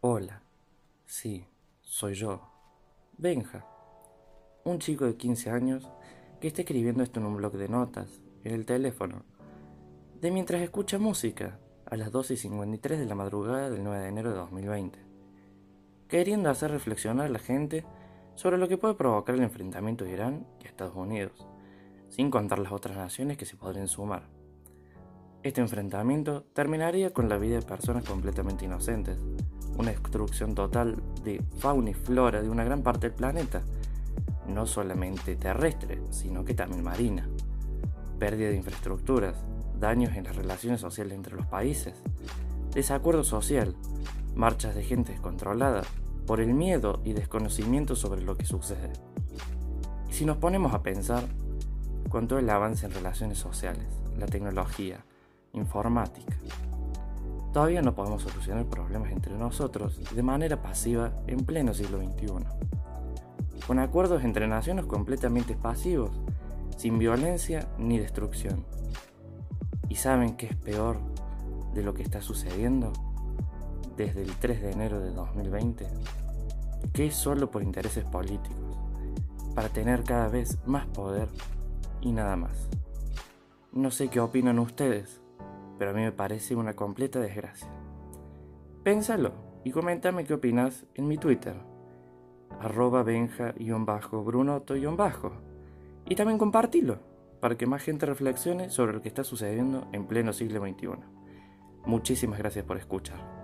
Hola, sí, soy yo, Benja, un chico de 15 años que está escribiendo esto en un blog de notas, en el teléfono, de mientras escucha música a las 12 y 53 de la madrugada del 9 de enero de 2020, queriendo hacer reflexionar a la gente sobre lo que puede provocar el enfrentamiento de Irán y Estados Unidos, sin contar las otras naciones que se podrían sumar. Este enfrentamiento terminaría con la vida de personas completamente inocentes, una destrucción total de fauna y flora de una gran parte del planeta, no solamente terrestre, sino que también marina, pérdida de infraestructuras, daños en las relaciones sociales entre los países, desacuerdo social, marchas de gente descontrolada por el miedo y desconocimiento sobre lo que sucede. Y si nos ponemos a pensar, con todo el avance en relaciones sociales, la tecnología, informática, todavía no podemos solucionar problemas entre nosotros de manera pasiva en pleno siglo XXI. Con acuerdos entre naciones completamente pasivos, sin violencia ni destrucción. ¿Y saben qué es peor de lo que está sucediendo desde el 3 de enero de 2020? Que es solo por intereses políticos, para tener cada vez más poder y nada más. No sé qué opinan ustedes, pero a mí me parece una completa desgracia. Pénsalo y coméntame qué opinas en mi Twitter, arroba benja-brunoto- y también compartilo para que más gente reflexione sobre lo que está sucediendo en pleno siglo XXI. Muchísimas gracias por escuchar.